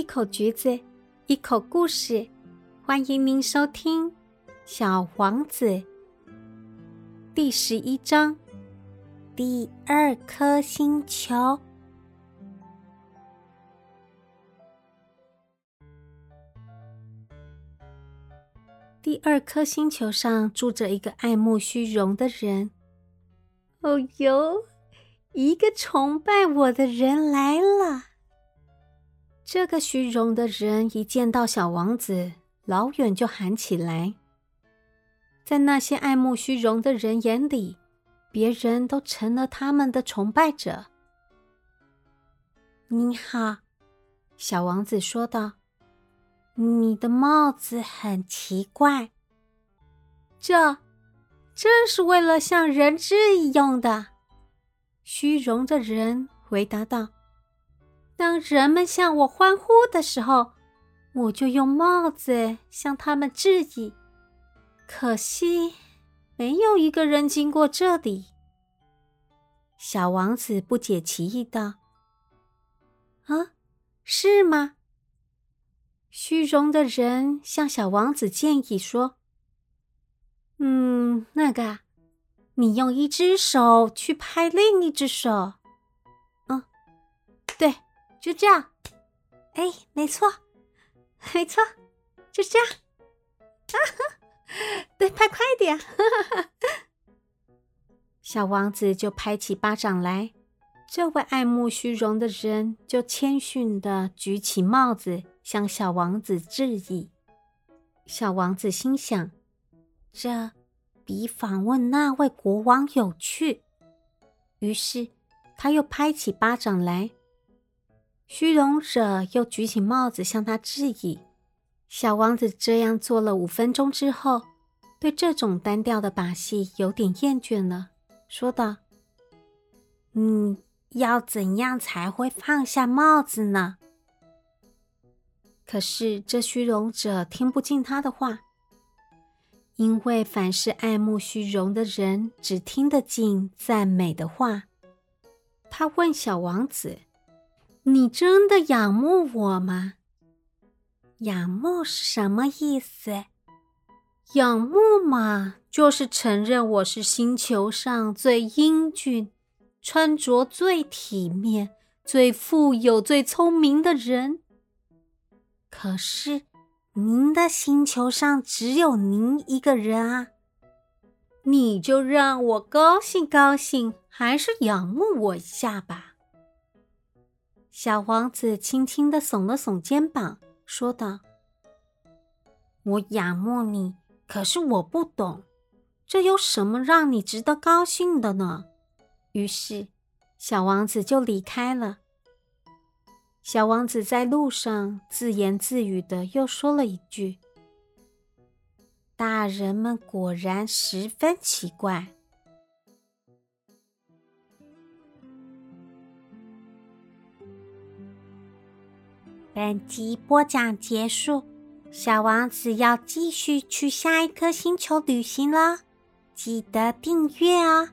一口橘子，一口故事，欢迎您收听《小王子》第十一章：第二颗星球。第二颗星球上住着一个爱慕虚荣的人。哦哟，一个崇拜我的人来了。这个虚荣的人一见到小王子，老远就喊起来。在那些爱慕虚荣的人眼里，别人都成了他们的崇拜者。你好，小王子说道：“你的帽子很奇怪。”这，这是为了像人质一样的。虚荣的人回答道。当人们向我欢呼的时候，我就用帽子向他们致意。可惜，没有一个人经过这里。小王子不解其意道：“啊，是吗？”虚荣的人向小王子建议说：“嗯，那个，你用一只手去拍另一只手。”就这样，哎，没错，没错，就这样，啊哈，对，拍快点，小王子就拍起巴掌来，这位爱慕虚荣的人就谦逊的举起帽子向小王子致意。小王子心想，这比访问那位国王有趣，于是他又拍起巴掌来。虚荣者又举起帽子向他致意。小王子这样做了五分钟之后，对这种单调的把戏有点厌倦了，说道：“嗯，要怎样才会放下帽子呢？”可是这虚荣者听不进他的话，因为凡是爱慕虚荣的人只听得进赞美的话。他问小王子。你真的仰慕我吗？仰慕是什么意思？仰慕嘛，就是承认我是星球上最英俊、穿着最体面、最富有、最聪明的人。可是，您的星球上只有您一个人啊！你就让我高兴高兴，还是仰慕我一下吧。小王子轻轻的耸了耸肩膀，说道：“我仰慕你，可是我不懂，这有什么让你值得高兴的呢？”于是，小王子就离开了。小王子在路上自言自语的又说了一句：“大人们果然十分奇怪。”本集播讲结束，小王子要继续去下一颗星球旅行了，记得订阅哦。